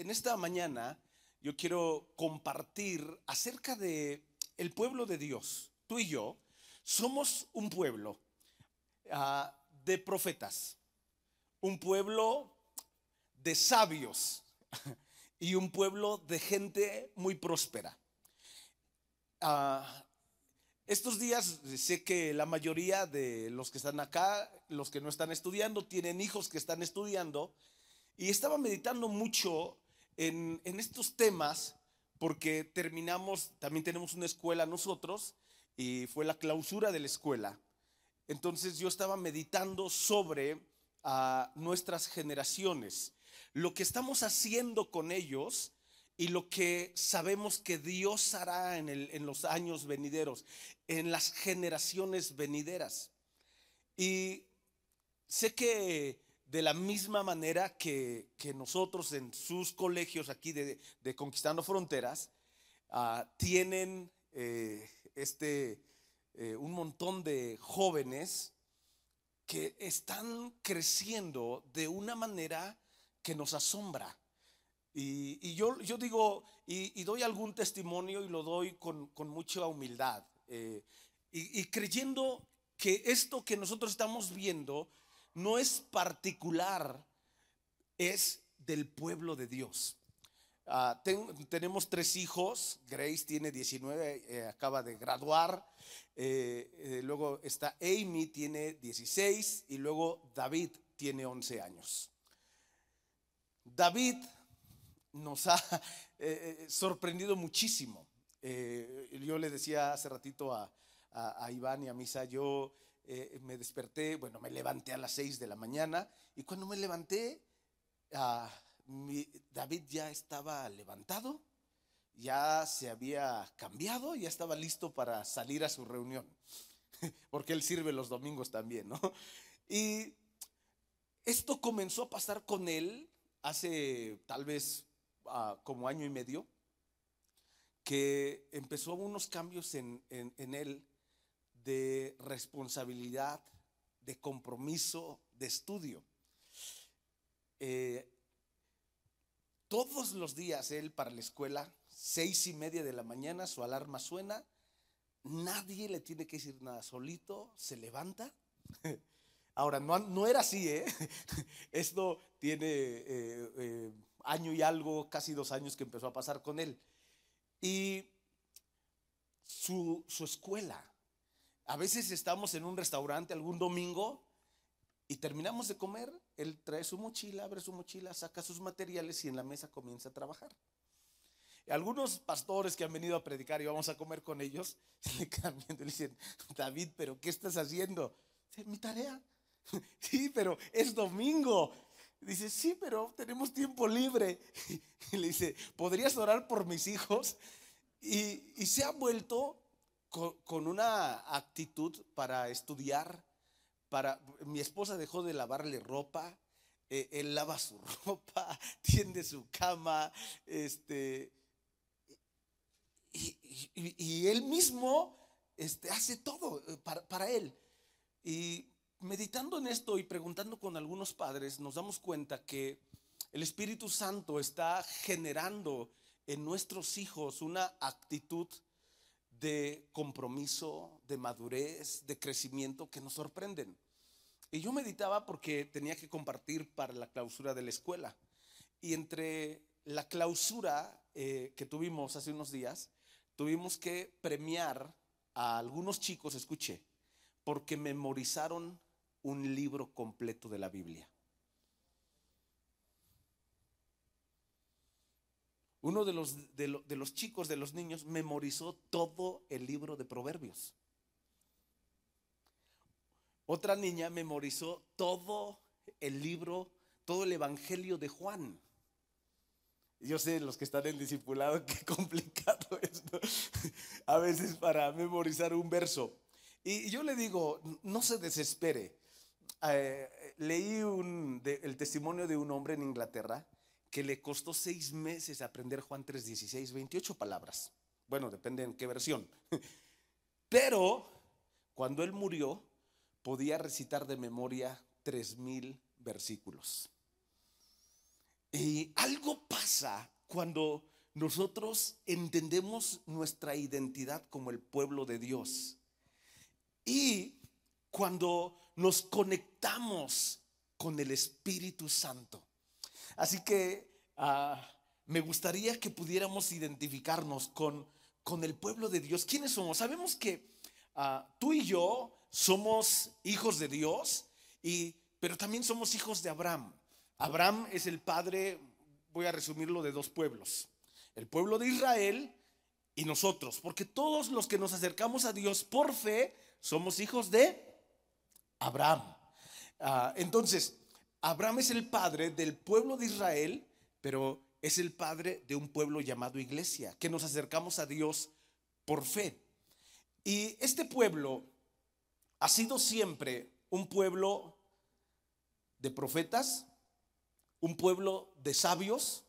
en esta mañana yo quiero compartir acerca de el pueblo de Dios. Tú y yo somos un pueblo ah, de profetas, un pueblo de sabios y un pueblo de gente muy próspera. Ah, estos días sé que la mayoría de los que están acá, los que no están estudiando, tienen hijos que están estudiando y estaba meditando mucho en, estos temas porque terminamos, también tenemos una escuela nosotros y fue la clausura de la escuela. Entonces yo estaba meditando sobre nuestras generaciones, lo que estamos haciendo con ellos y lo que sabemos que Dios hará en los años venideros, en las generaciones venideras. Y sé que de la misma manera que, nosotros en sus colegios aquí de, Conquistando Fronteras ah, tienen eh, este, eh, un montón de jóvenes que están creciendo de una manera que nos asombra. Y, yo, yo, digo, y, doy algún testimonio y lo doy con, mucha humildad. Eh, y creyendo que esto que nosotros estamos viendo no es particular, es del pueblo de Dios. Ah, tenemos tres hijos, Grace tiene 19, eh, acaba de graduar, eh, eh, luego está Amy, tiene 16 y luego David tiene 11 años. David nos ha sorprendido muchísimo. yo le decía hace ratito a, a Iván y a Misa, yo eh, me desperté, bueno, me levanté a las 6 de la mañana y cuando me levanté, ah, David ya estaba levantado, ya se había cambiado, ya estaba listo para salir a su reunión, porque él sirve los domingos también, ¿no? Y esto comenzó a pasar con él hace tal vez ah, como año y medio, que empezó unos cambios en, en él de responsabilidad, de compromiso, de estudio. Eh, todos los días él para la escuela, seis y media de la mañana, su alarma suena, nadie le tiene que decir nada, solito se levanta. Ahora, no, no era así, ¿eh? Esto tiene eh, año y algo, casi dos años que empezó a pasar con él. Y su, su escuela, a veces estamos en un restaurante algún domingo y terminamos de comer, él trae su mochila, abre su mochila, saca sus materiales y en la mesa comienza a trabajar. algunos pastores que han venido a predicar y vamos a comer con ellos, le y le dicen, David, pero ¿qué estás haciendo? Dice, mi tarea. Sí, pero es domingo. Dice, sí, pero tenemos tiempo libre. Y le dice, ¿podrías orar por mis hijos? Y, y se ha vuelto con, una actitud para estudiar. Para, mi esposa dejó de lavarle ropa, eh, él lava su ropa, tiende su cama, este, y, él mismo este, hace todo eh, para, para él. Y meditando en esto y preguntando con algunos padres, nos damos cuenta que el Espíritu Santo está generando en nuestros hijos una actitud de compromiso, de madurez, de crecimiento que nos sorprenden. Y yo meditaba porque tenía que compartir para la clausura de la escuela. Y entre la clausura eh, que tuvimos hace unos días, tuvimos que premiar a algunos chicos, escuché, porque memorizaron un libro completo de la Biblia. Uno de los, de, los chicos, de los niños, memorizó todo el libro de Proverbios. Otra niña memorizó todo el libro, todo el Evangelio de Juan. Yo sé, los que están en discipulado, qué complicado esto. A veces para memorizar un verso. Y yo le digo, no se desespere. Eh, leí el testimonio de un hombre en Inglaterra que le costó seis meses aprender Juan 3, 16, 28 palabras. Bueno, depende en qué versión. Pero cuando él murió, podía recitar de memoria tres mil versículos. Y algo pasa cuando nosotros entendemos nuestra identidad como el pueblo de Dios. Y cuando nos conectamos con el Espíritu Santo. Así que ah, me gustaría que pudiéramos identificarnos con, con el pueblo de Dios. ¿Quiénes somos? Sabemos que ah, tú y yo somos hijos de Dios, y, pero también somos hijos de Abraham. Abraham es el padre, voy a resumirlo, de dos pueblos. El pueblo de Israel y nosotros, porque todos los que nos acercamos a Dios por fe somos hijos de Abraham. Ah, entonces, Abraham es el padre del pueblo de Israel, pero es el padre de un pueblo llamado iglesia, que nos acercamos a Dios por fe. Y este pueblo ha sido siempre un pueblo de profetas, un pueblo de sabios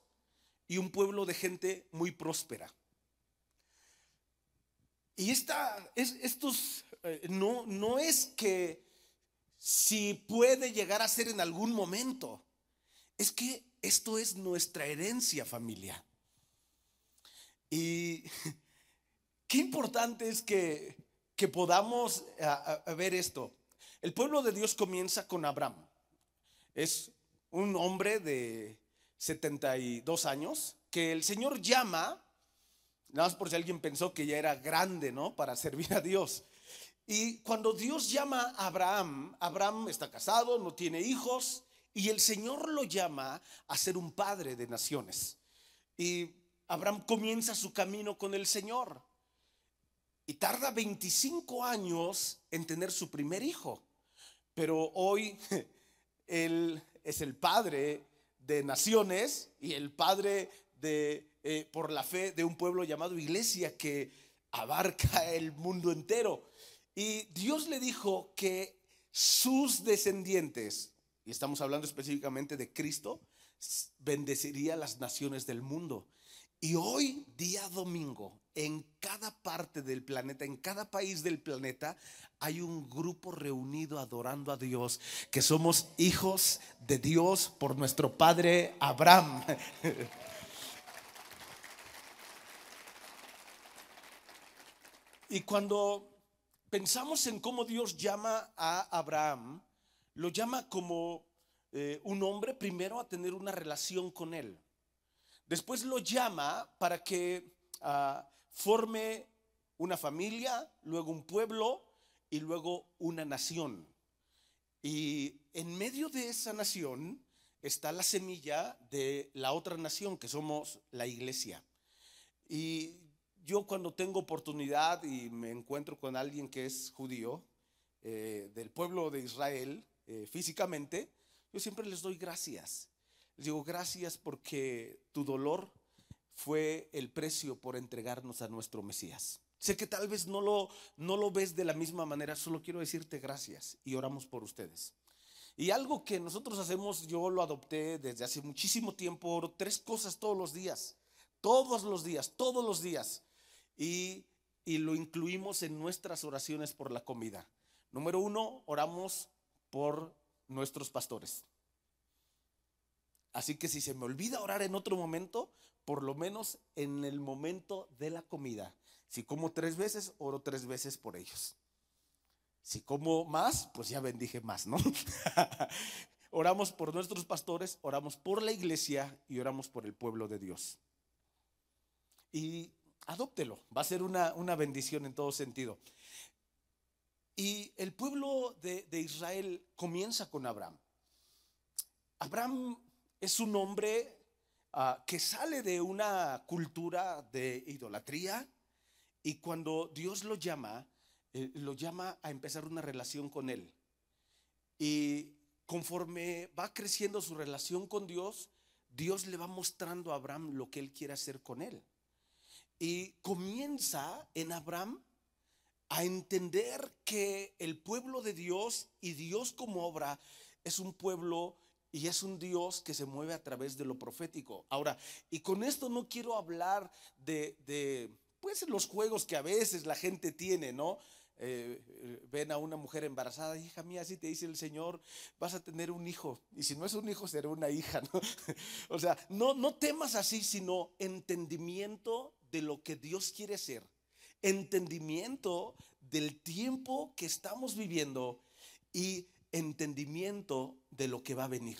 y un pueblo de gente muy próspera. Y esta, es, estos, eh, no, no es que si puede llegar a ser en algún momento, es que esto es nuestra herencia familia. Y qué importante es que, que podamos ver esto. El pueblo de Dios comienza con Abraham. Es un hombre de 72 años que el Señor llama, nada más por si alguien pensó que ya era grande, ¿no? Para servir a Dios. Y cuando Dios llama a Abraham, Abraham está casado, no tiene hijos, y el Señor lo llama a ser un padre de naciones. Y Abraham comienza su camino con el Señor. Y tarda 25 años en tener su primer hijo. Pero hoy él es el padre de naciones y el padre de, eh, por la fe de un pueblo llamado iglesia que abarca el mundo entero. Y Dios le dijo que sus descendientes, y estamos hablando específicamente de Cristo, bendeciría las naciones del mundo. Y hoy, día domingo, en cada parte del planeta, en cada país del planeta, hay un grupo reunido adorando a Dios, que somos hijos de Dios por nuestro padre Abraham. y cuando pensamos en cómo Dios llama a Abraham, lo llama como eh, un hombre primero a tener una relación con él. Después lo llama para que ah, forme una familia, luego un pueblo y luego una nación. Y en medio de esa nación está la semilla de la otra nación, que somos la iglesia. Y yo cuando tengo oportunidad y me encuentro con alguien que es judío, eh, del pueblo de Israel, eh, físicamente, yo siempre les doy gracias. Les digo gracias porque tu dolor fue el precio por entregarnos a nuestro Mesías. Sé que tal vez no lo, no lo ves de la misma manera, solo quiero decirte gracias y oramos por ustedes. Y algo que nosotros hacemos, yo lo adopté desde hace muchísimo tiempo, tres cosas todos los días, todos los días, todos los días y, lo incluimos en nuestras oraciones por la comida. Número uno, oramos por nuestros pastores. Así que si se me olvida orar en otro momento, por lo menos en el momento de la comida. Si como tres veces, oro tres veces por ellos. Si como más, pues ya bendije más, ¿no? oramos por nuestros pastores, oramos por la iglesia y oramos por el pueblo de Dios. Y adóptelo, va a ser una, bendición en todo sentido. Y el pueblo de, Israel comienza con Abraham. Abraham es un hombre ah, que sale de una cultura de idolatría y cuando Dios lo llama, eh, lo llama a empezar una relación con él. Y conforme va creciendo su relación con Dios, Dios le va mostrando a Abraham lo que él quiere hacer con él. Y comienza en Abraham a entender que el pueblo de Dios y Dios como obra es un pueblo y es un Dios que se mueve a través de lo profético. Ahora, y con esto no quiero hablar de, de pues los juegos que a veces la gente tiene, ¿no? eh, ven a una mujer embarazada, hija mía, así te dice el Señor, vas a tener un hijo. Y si no es un hijo, será una hija. ¿no? o sea, no, no temas así, sino entendimiento de lo que Dios quiere hacer. Entendimiento del tiempo que estamos viviendo y entendimiento de lo que va a venir.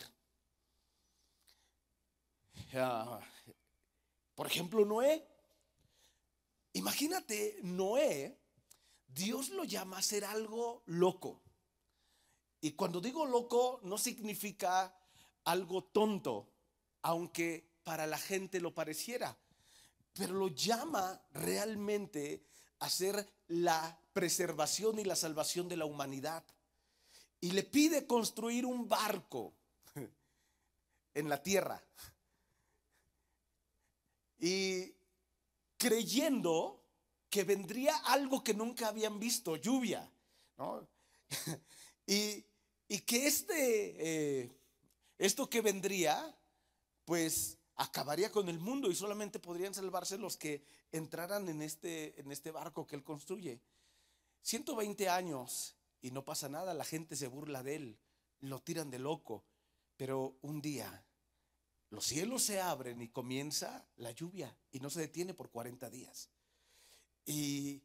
por ejemplo, Noé. Imagínate, Noé Dios lo llama a ser algo loco. Y cuando digo loco no significa algo tonto, aunque para la gente lo pareciera, pero lo llama realmente a ser la preservación y la salvación de la humanidad. Y le pide construir un barco en la tierra. Y creyendo que vendría algo que nunca habían visto, lluvia, y, que este, eh, esto que vendría, pues acabaría con el mundo y solamente podrían salvarse los que entraran en este, en este barco que él construye. 120 años y no pasa nada, la gente se burla de él, lo tiran de loco, pero un día los cielos se abren y comienza la lluvia y no se detiene por 40 días y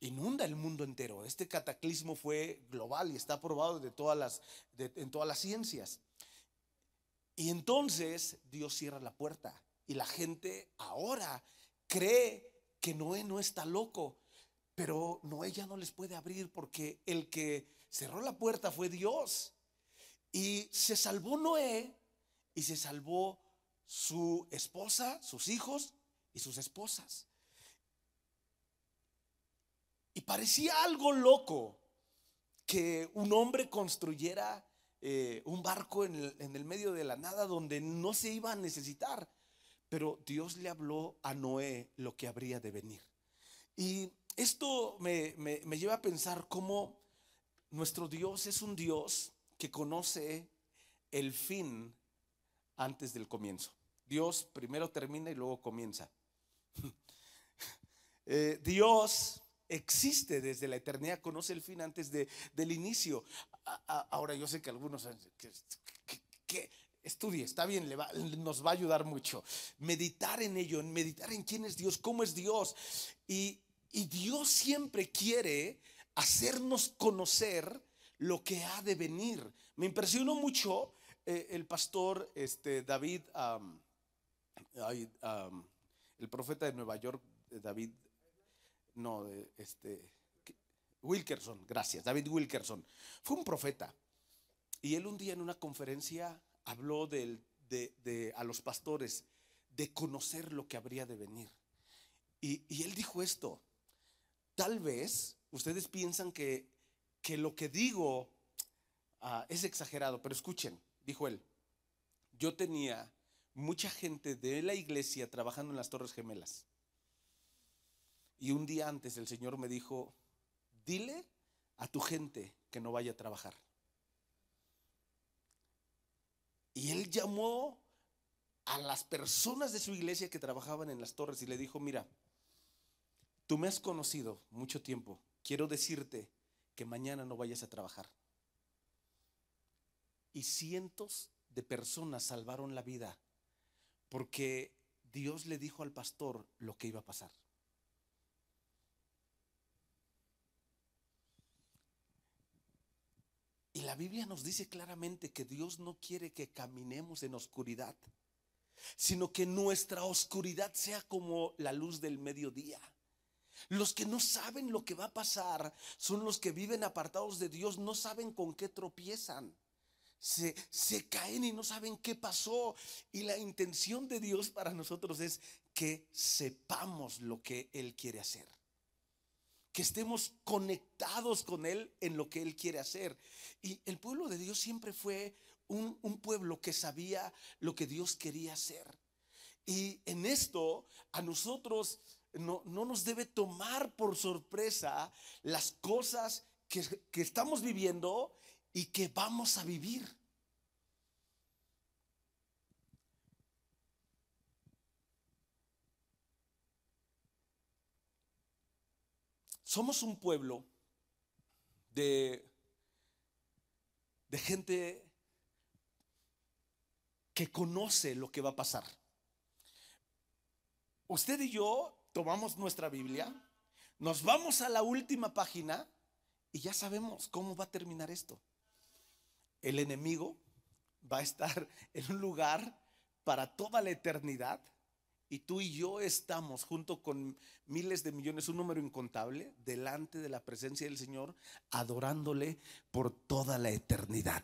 inunda el mundo entero. Este cataclismo fue global y está probado de todas las, en todas las ciencias. Y entonces Dios cierra la puerta y la gente ahora cree que Noé no está loco, pero Noé ya no les puede abrir porque el que cerró la puerta fue Dios. Y se salvó Noé y se salvó su esposa, sus hijos y sus esposas. Y parecía algo loco que un hombre construyera eh, un barco en el, medio de la nada donde no se iba a necesitar. Pero Dios le habló a Noé lo que habría de venir. Y esto me, me lleva a pensar cómo nuestro Dios es un Dios que conoce el fin antes del comienzo. Dios primero termina y luego comienza. Eh, Dios existe desde la eternidad, conoce el fin antes de, del inicio. ahora yo sé que algunos que, estudie, está bien, nos va a ayudar mucho. Meditar en ello, meditar en quién es Dios, cómo es Dios. Y, Dios siempre quiere hacernos conocer lo que ha de venir. Me impresionó mucho eh, el pastor este, David, el profeta de Nueva York, David no, este, Wilkerson, gracias, David Wilkerson, fue un profeta. Y él un día en una conferencia habló de, a los pastores de conocer lo que habría de venir. Y, él dijo esto, tal vez ustedes piensan que, que lo que digo ah, es exagerado, pero escuchen, dijo él, yo tenía mucha gente de la iglesia trabajando en las Torres Gemelas. Y un día antes el Señor me dijo, dile a tu gente que no vaya a trabajar. Y él llamó a las personas de su iglesia que trabajaban en las torres y le dijo, mira, tú me has conocido mucho tiempo, quiero decirte que mañana no vayas a trabajar. Y cientos de personas salvaron la vida porque Dios le dijo al pastor lo que iba a pasar. Y la Biblia nos dice claramente que Dios no quiere que caminemos en oscuridad, sino que nuestra oscuridad sea como la luz del mediodía. Los que no saben lo que va a pasar son los que viven apartados de Dios, no saben con qué tropiezan. Se, se, caen y no saben qué pasó. Y la intención de Dios para nosotros es que sepamos lo que Él quiere hacer que estemos conectados con Él en lo que Él quiere hacer. Y el pueblo de Dios siempre fue un, pueblo que sabía lo que Dios quería hacer. Y en esto a nosotros no, nos debe tomar por sorpresa las cosas que, que estamos viviendo y que vamos a vivir. Somos un pueblo de, gente que conoce lo que va a pasar. Usted y yo tomamos nuestra Biblia, nos vamos a la última página y ya sabemos cómo va a terminar esto. El enemigo va a estar en un lugar para toda la eternidad y tú y yo estamos junto con miles de millones, un número incontable, delante de la presencia del Señor, adorándole por toda la eternidad,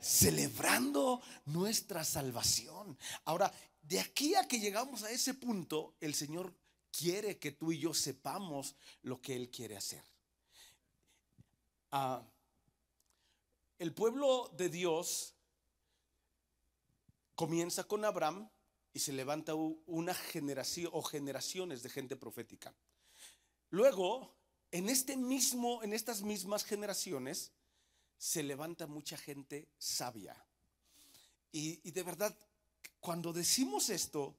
celebrando nuestra salvación. Ahora, de aquí a que llegamos a ese punto, el Señor quiere que tú y yo sepamos lo que Él quiere hacer. Ah, el pueblo de Dios comienza con Abraham y se levanta una generación o generaciones de gente profética. Luego, en este mismo, en estas mismas generaciones, se levanta mucha gente sabia. Y, de verdad, cuando decimos esto,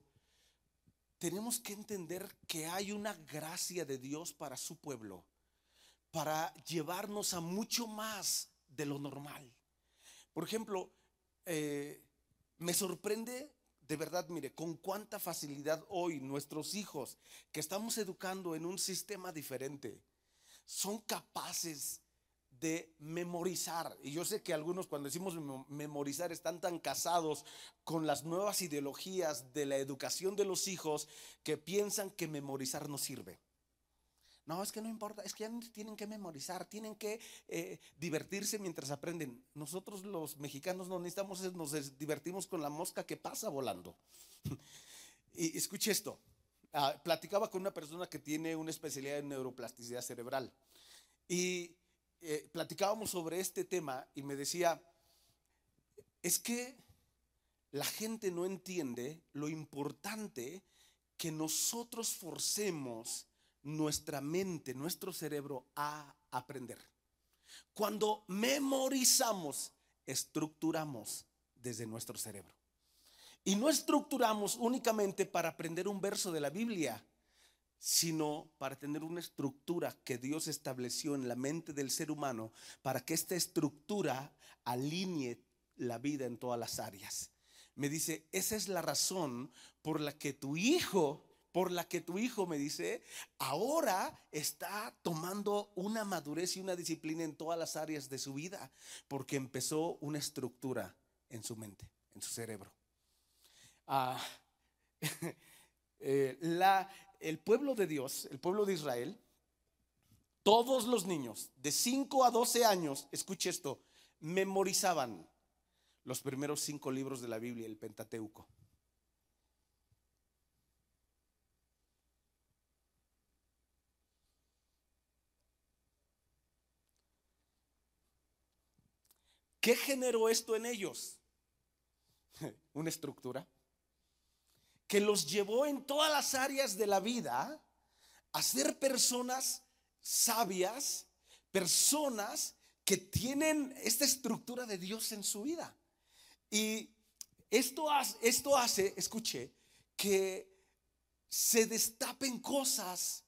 tenemos que entender que hay una gracia de Dios para su pueblo, para llevarnos a mucho más de lo normal. Por ejemplo, eh, me sorprende de verdad, mire, con cuánta facilidad hoy nuestros hijos que estamos educando en un sistema diferente son capaces de memorizar. Y yo sé que algunos cuando decimos memorizar están tan casados con las nuevas ideologías de la educación de los hijos que piensan que memorizar no sirve. No, es que no importa, es que ya tienen que memorizar, tienen que eh, divertirse mientras aprenden. Nosotros los mexicanos no necesitamos, nos divertimos con la mosca que pasa volando. y escuche esto, ah, platicaba con una persona que tiene una especialidad en neuroplasticidad cerebral y eh, platicábamos sobre este tema y me decía, es que la gente no entiende lo importante que nosotros forcemos nuestra mente, nuestro cerebro a aprender. Cuando memorizamos, estructuramos desde nuestro cerebro. Y no estructuramos únicamente para aprender un verso de la Biblia, sino para tener una estructura que Dios estableció en la mente del ser humano, para que esta estructura alinee la vida en todas las áreas. Me dice, esa es la razón por la que tu hijo por la que tu hijo, me dice, ahora está tomando una madurez y una disciplina en todas las áreas de su vida, porque empezó una estructura en su mente, en su cerebro. Ah, eh, el pueblo de Dios, el pueblo de Israel, todos los niños de 5 a 12 años, escuche esto, memorizaban los primeros cinco libros de la Biblia, el Pentateuco. ¿Qué generó esto en ellos? Una estructura que los llevó en todas las áreas de la vida a ser personas sabias, personas que tienen esta estructura de Dios en su vida. Y esto hace, escuche, que se destapen cosas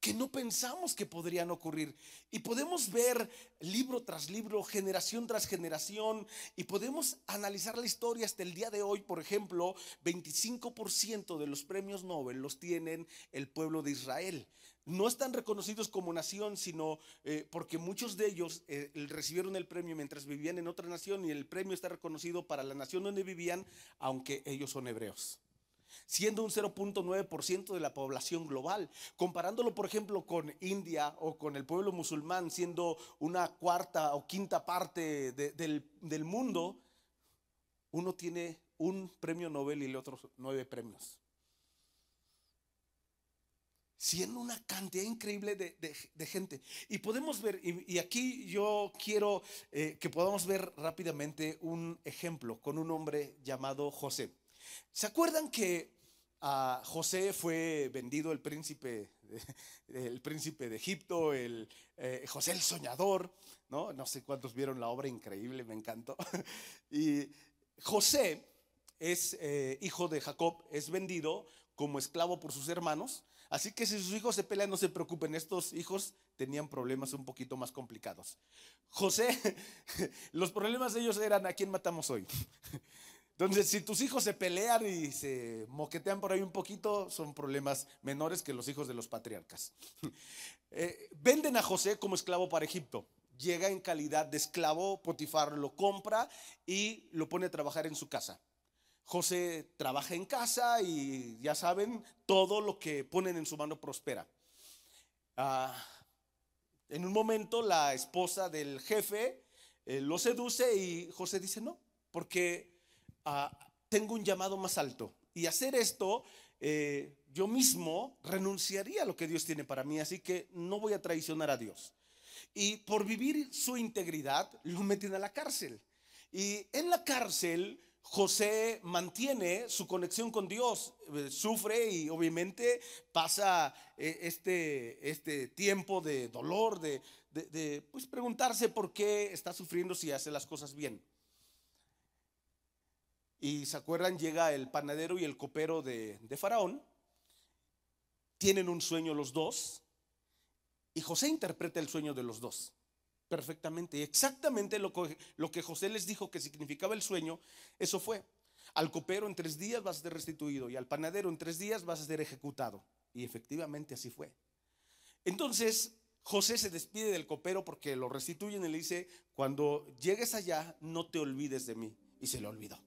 que no pensamos que podrían ocurrir. Y podemos ver libro tras libro, generación tras generación, y podemos analizar la historia hasta el día de hoy. Por ejemplo, 25% de los premios Nobel los tienen el pueblo de Israel. No están reconocidos como nación, sino eh, porque muchos de ellos eh, recibieron el premio mientras vivían en otra nación y el premio está reconocido para la nación donde vivían, aunque ellos son hebreos siendo un 0.9% de la población global. Comparándolo, por ejemplo, con India o con el pueblo musulmán, siendo una cuarta o quinta parte del, mundo, uno tiene un premio Nobel y el otro nueve premios siendo una cantidad increíble de, gente. Y podemos ver, y, aquí yo quiero eh, que podamos ver rápidamente un ejemplo con un hombre llamado José. ¿Se acuerdan que a José fue vendido el príncipe, el príncipe de Egipto, el, eh, José el soñador, ¿no? No sé cuántos vieron la obra increíble, me encantó. Y José es eh, hijo de Jacob, es vendido como esclavo por sus hermanos. Así que si sus hijos se pelean, no se preocupen, estos hijos tenían problemas un poquito más complicados. José, los problemas de ellos eran a quién matamos hoy. Entonces, si tus hijos se pelean y se moquetean por ahí un poquito, son problemas menores que los hijos de los patriarcas. Eh, venden a José como esclavo para Egipto. Llega en calidad de esclavo, Potifar lo compra y lo pone a trabajar en su casa. José trabaja en casa y ya saben, todo lo que ponen en su mano prospera. Ah, en un momento la esposa del jefe eh, lo seduce y José dice no, porque ah, tengo un llamado más alto. Y hacer esto, eh, yo mismo renunciaría a lo que Dios tiene para mí, así que no voy a traicionar a Dios. Y por vivir su integridad, lo meten a la cárcel. Y en la cárcel José mantiene su conexión con Dios, eh, sufre y obviamente pasa eh, este, este tiempo de dolor, de, pues preguntarse por qué está sufriendo si hace las cosas bien. Y se acuerdan, llega el panadero y el copero de, Faraón, tienen un sueño los dos, y José interpreta el sueño de los dos perfectamente. Y exactamente lo que, lo que José les dijo que significaba el sueño, eso fue. Al copero en tres días vas a ser restituido y al panadero en tres días vas a ser ejecutado. Y efectivamente así fue. Entonces José se despide del copero porque lo restituyen y le dice, cuando llegues allá, no te olvides de mí. Y se le olvidó.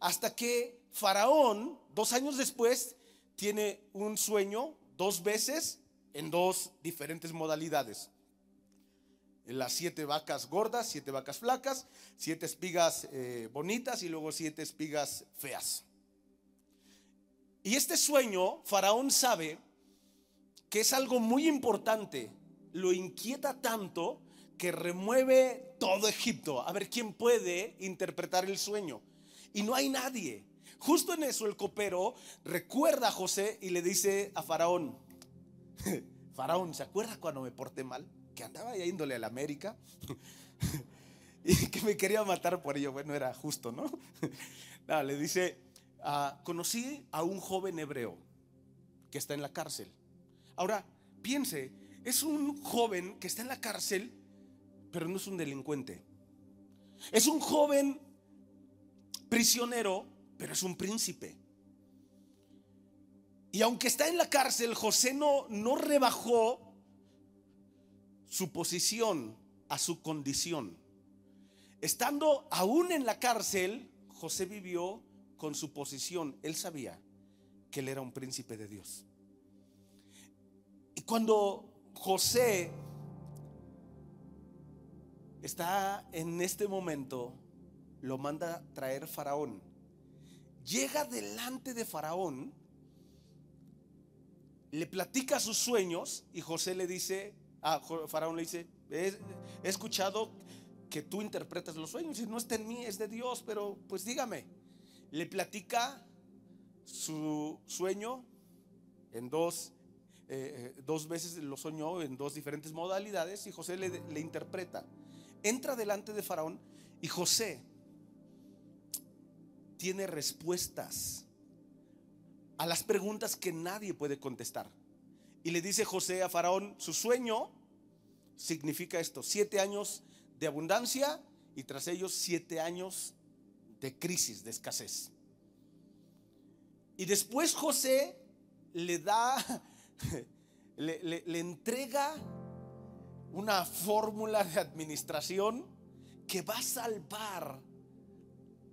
Hasta que Faraón, dos años después, tiene un sueño dos veces en dos diferentes modalidades las siete vacas gordas, siete vacas flacas, siete espigas eh, bonitas y luego siete espigas feas. Y este sueño, Faraón sabe que es algo muy importante, lo inquieta tanto que remueve todo Egipto. A ver quién puede interpretar el sueño. Y no hay nadie. Justo en eso el copero recuerda a José y le dice a Faraón, Faraón, ¿se acuerda cuando me porté mal? que andaba ya índole a la América y que me quería matar por ello. Bueno, era justo, ¿no? le dice, ah, conocí a un joven hebreo que está en la cárcel. Ahora, piense, es un joven que está en la cárcel, pero no es un delincuente. Es un joven prisionero, pero es un príncipe. Y aunque está en la cárcel, José no, no rebajó su posición a su condición. Estando aún en la cárcel, José vivió con su posición. Él sabía que él era un príncipe de Dios. Y cuando José está en este momento, lo manda traer Faraón. Llega delante de Faraón, le platica sus sueños y José le dice, Ah, Faraón le dice, he, escuchado que tú interpretas los sueños y no está en mí, es de Dios, pero pues dígame. Le platica su sueño en dos, eh, eh, dos veces lo soñó en dos diferentes modalidades y José le, le interpreta. Entra delante de Faraón y José tiene respuestas a las preguntas que nadie puede contestar. Y le dice José a Faraón, su sueño significa esto, siete años de abundancia y tras ellos siete años de crisis, de escasez. Y después José le da, le, le entrega una fórmula de administración que va a salvar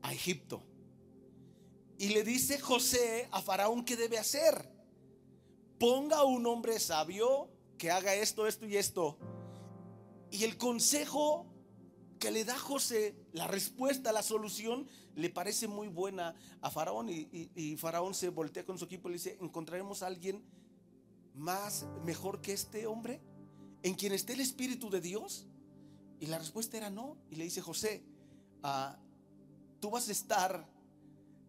a Egipto. Y le dice José a Faraón qué debe hacer ponga un hombre sabio que haga esto, esto y esto. Y el consejo que le da José, la respuesta, la solución, le parece muy buena a Faraón. Y, Faraón se voltea con su equipo y le dice, ¿encontraremos alguien más mejor que este hombre? ¿En quien esté el Espíritu de Dios? Y la respuesta era no. Y le dice José, ah, tú vas a estar,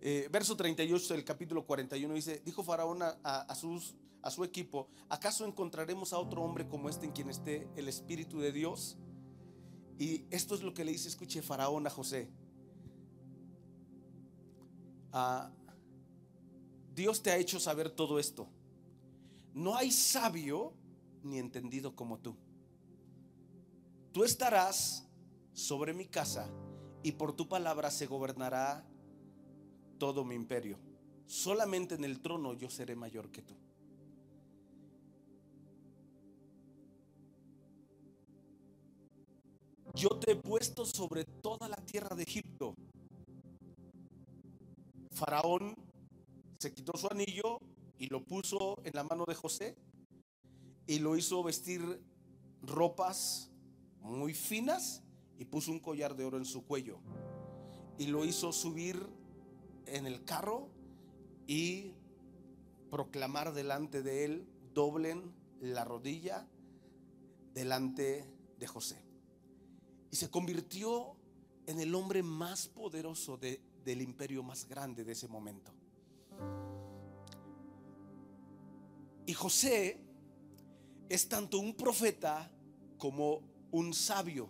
eh, verso 38 del capítulo 41, dice, dijo Faraón a sus a su equipo, ¿acaso encontraremos a otro hombre como este en quien esté el Espíritu de Dios? Y esto es lo que le dice, escuche Faraón a José. ah, Dios te ha hecho saber todo esto. No hay sabio ni entendido como tú. Tú estarás sobre mi casa y por tu palabra se gobernará todo mi imperio. Solamente en el trono yo seré mayor que tú. Yo te he puesto sobre toda la tierra de Egipto. Faraón se quitó su anillo y lo puso en la mano de José y lo hizo vestir ropas muy finas y puso un collar de oro en su cuello y lo hizo subir en el carro y proclamar delante de él, doblen la rodilla delante de José. Y se convirtió en el hombre más poderoso del imperio más grande de ese momento. Y José es tanto un profeta como un sabio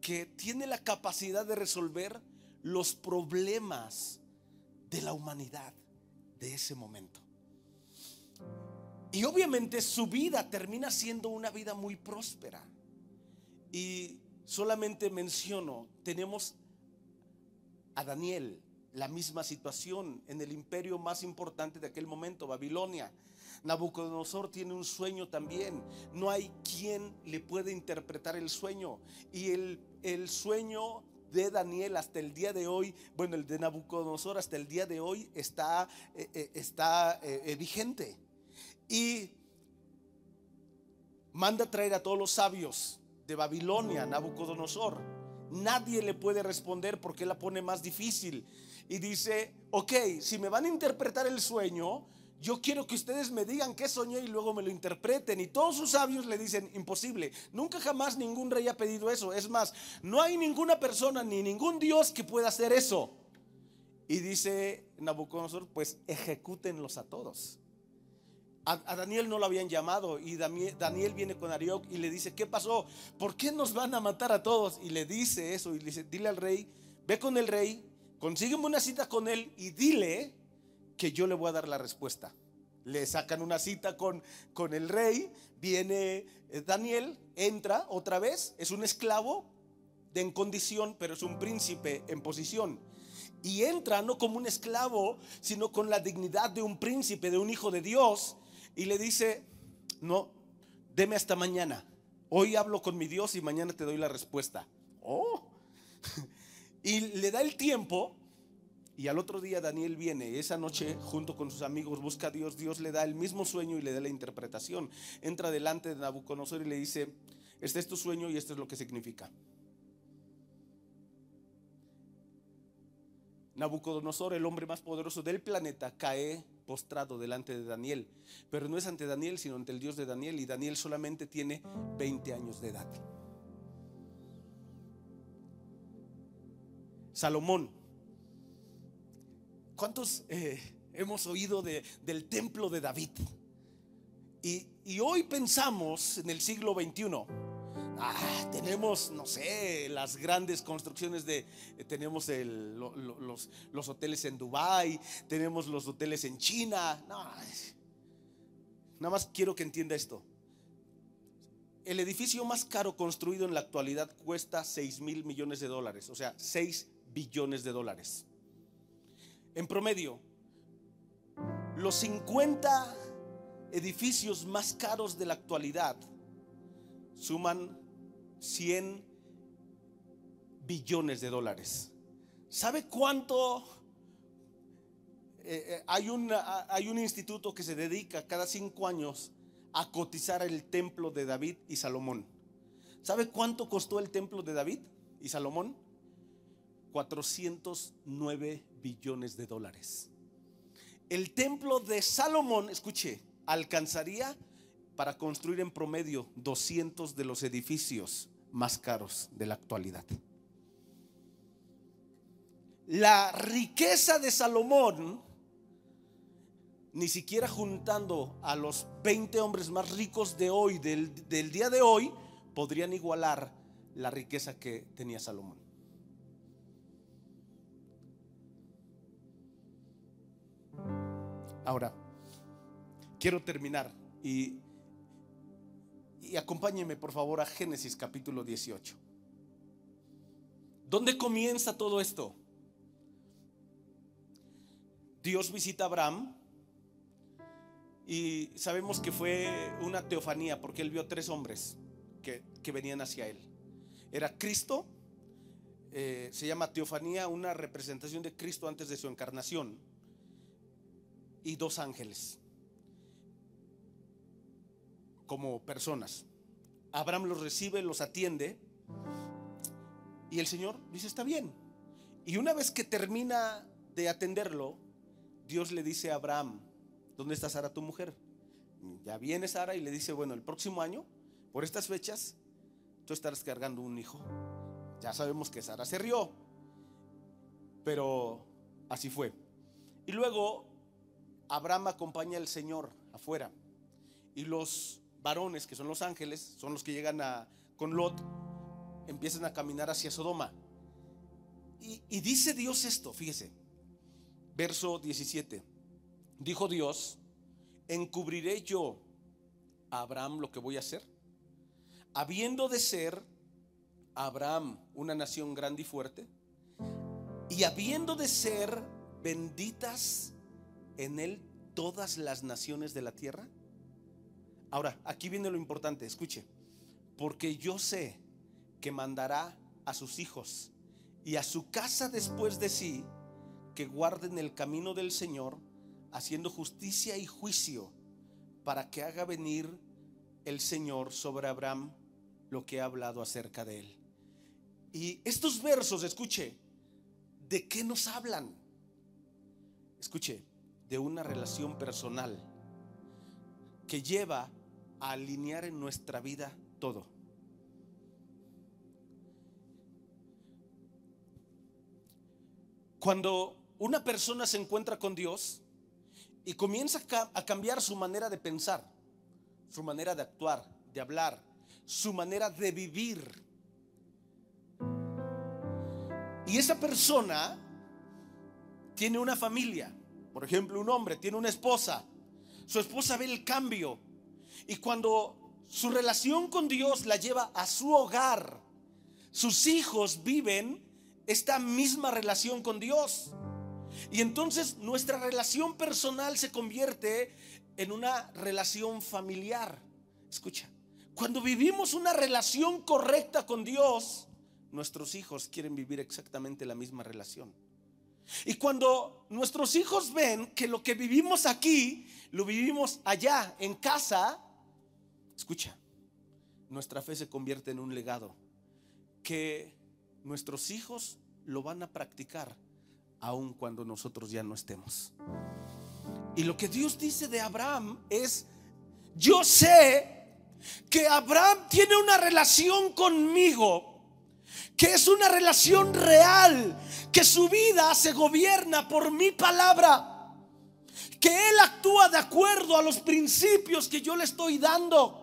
que tiene la capacidad de resolver los problemas de la humanidad de ese momento. Y obviamente su vida termina siendo una vida muy próspera. Y solamente menciono, tenemos a Daniel, la misma situación en el imperio más importante de aquel momento, Babilonia. Nabucodonosor tiene un sueño también. No hay quien le pueda interpretar el sueño. Y el, el sueño de Daniel hasta el día de hoy, bueno, el de Nabucodonosor hasta el día de hoy está, eh, eh, está eh, vigente. Y manda traer a todos los sabios de Babilonia, Nabucodonosor. Nadie le puede responder porque la pone más difícil. Y dice, ok, si me van a interpretar el sueño, yo quiero que ustedes me digan qué soñé y luego me lo interpreten. Y todos sus sabios le dicen, imposible. Nunca jamás ningún rey ha pedido eso. Es más, no hay ninguna persona ni ningún Dios que pueda hacer eso. Y dice Nabucodonosor, pues ejecútenlos a todos. A, Daniel no lo habían llamado y Daniel, viene con Arioc y le dice, ¿qué pasó? ¿Por qué nos van a matar a todos? Y le dice eso y le dice, dile al rey, ve con el rey, consígueme una cita con él y dile que yo le voy a dar la respuesta. Le sacan una cita con, con el rey, viene eh, Daniel, entra otra vez, es un esclavo de en condición, pero es un príncipe en posición. Y entra no como un esclavo, sino con la dignidad de un príncipe, de un hijo de Dios. Y le dice, no, deme hasta mañana. Hoy hablo con mi Dios y mañana te doy la respuesta. Oh. Y le da el tiempo y al otro día Daniel viene, esa noche junto con sus amigos busca a Dios, Dios le da el mismo sueño y le da la interpretación. Entra delante de Nabucodonosor y le dice, este es tu sueño y esto es lo que significa. Nabucodonosor, el hombre más poderoso del planeta, cae postrado delante de Daniel. Pero no es ante Daniel, sino ante el Dios de Daniel. Y Daniel solamente tiene 20 años de edad. Salomón, ¿Cuántos eh, hemos oído del templo de David? Y, hoy pensamos en el siglo XXI. Ah, tenemos, no sé, las grandes construcciones de, eh, tenemos los, hoteles en Dubai, tenemos los hoteles en China. nada más quiero que entienda esto. El edificio más caro construido en la actualidad cuesta 6 mil millones de dólares, o sea, 6 billones de dólares. En promedio, los 50 edificios más caros de la actualidad suman 100 billones de dólares. ¿Sabe cuánto? Eh, eh, hay, un, hay un instituto que se dedica cada cinco años a cotizar el templo de David y Salomón. ¿Sabe cuánto costó el templo de David y Salomón? 409 billones de dólares. El templo de Salomón, escuche, alcanzaría para construir en promedio 200 de los edificios más caros de la actualidad. La riqueza de Salomón, ni siquiera juntando a los 20 hombres más ricos de hoy, del, del día de hoy, podrían igualar la riqueza que tenía Salomón. Ahora, quiero terminar y, acompáñeme por favor a Génesis capítulo 18. ¿Dónde comienza todo esto? Dios visita a Abraham y sabemos que fue una teofanía porque él vio tres hombres que, venían hacia él. Era Cristo, eh, se llama teofanía, una representación de Cristo antes de su encarnación, y dos ángeles como personas. Abraham los recibe, los atiende, y el Señor dice, está bien. Y una vez que termina de atenderlo, Dios le dice a Abraham, ¿dónde está Sara tu mujer? Ya viene Sara y le dice, bueno, el próximo año, por estas fechas, tú estarás cargando un hijo. Ya sabemos que Sara se rió, pero así fue. Y luego Abraham acompaña al Señor afuera y los varones, que son los ángeles, son los que llegan a, con Lot, empiezan a caminar hacia Sodoma. Y, y dice Dios esto, fíjese, Verso 17. Dijo Dios, ¿encubriré yo a Abraham lo que voy a hacer? Habiendo de ser Abraham una nación grande y fuerte, y habiendo de ser benditas en él todas las naciones de la tierra. Ahora, aquí viene lo importante, escuche, porque yo sé que mandará a sus hijos y a su casa después de sí que guarden el camino del Señor, haciendo justicia y juicio, para que haga venir el Señor sobre Abraham lo que ha hablado acerca de él. Y estos versos, escuche, ¿de qué nos hablan? Escuche, de una relación personal que lleva a alinear en nuestra vida todo. Cuando una persona se encuentra con Dios y comienza a cambiar su manera de pensar, su manera de actuar, de hablar, su manera de vivir. Y esa persona tiene una familia, por ejemplo, un hombre tiene una esposa, su esposa ve el cambio y cuando su relación con Dios la lleva a su hogar, sus hijos viven esta misma relación con Dios. Y entonces nuestra relación personal se convierte en una relación familiar. Escucha, cuando vivimos una relación correcta con Dios, nuestros hijos quieren vivir exactamente la misma relación. Y cuando nuestros hijos ven que lo que vivimos aquí, lo vivimos allá, en casa, escucha, nuestra fe se convierte en un legado que nuestros hijos lo van a practicar aun cuando nosotros ya no estemos. Y lo que Dios dice de Abraham es, yo sé que Abraham tiene una relación conmigo, que es una relación real, que su vida se gobierna por mi palabra, que él actúa de acuerdo a los principios que yo le estoy dando.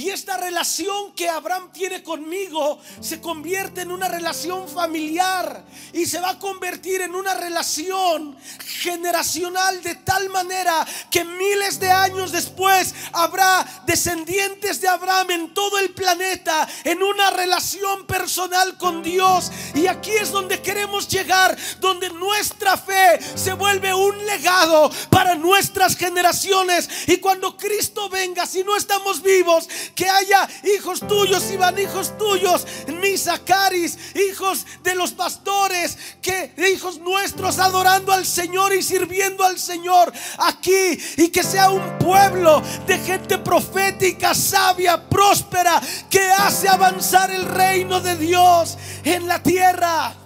Y esta relación que Abraham tiene conmigo se convierte en una relación familiar y se va a convertir en una relación generacional de tal manera que miles de años después habrá descendientes de Abraham en todo el planeta en una relación personal con Dios. Y aquí es donde queremos llegar, donde nuestra fe se vuelve un legado para nuestras generaciones. Y cuando Cristo venga, si no estamos vivos, que haya hijos tuyos y van hijos tuyos, Misacaris, hijos de los pastores, que hijos nuestros adorando al Señor y sirviendo al Señor aquí y que sea un pueblo de gente profética, sabia, próspera, que hace avanzar el reino de Dios en la tierra.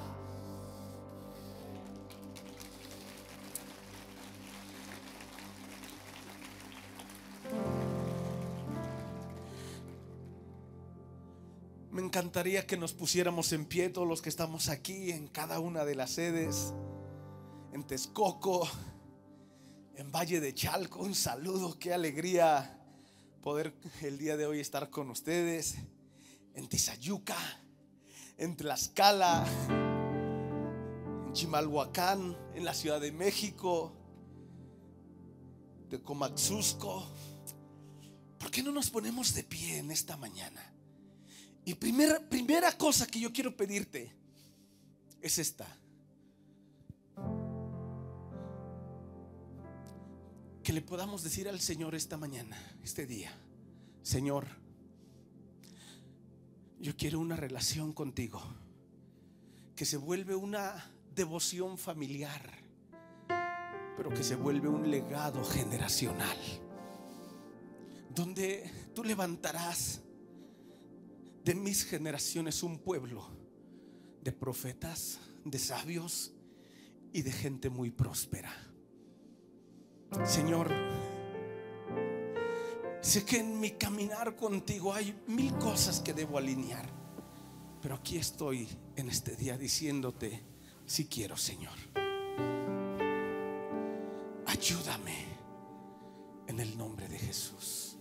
Me encantaría que nos pusiéramos en pie todos los que estamos aquí en cada una de las sedes, en Texcoco, en Valle de Chalco. Un saludo, qué alegría poder el día de hoy estar con ustedes, en Tizayuca, en Tlaxcala, en Chimalhuacán, en la Ciudad de México, Tecomaxusco. ¿Por qué no nos ponemos de pie en esta mañana? Y primera, primera cosa que yo quiero pedirte es esta. Que le podamos decir al Señor esta mañana, este día, Señor, yo quiero una relación contigo que se vuelve una devoción familiar, pero que se vuelve un legado generacional, donde tú levantarás de mis generaciones un pueblo de profetas, de sabios y de gente muy próspera. Señor, sé que en mi caminar contigo hay mil cosas que debo alinear, pero aquí estoy en este día diciéndote, si quiero, Señor, ayúdame en el nombre de Jesús.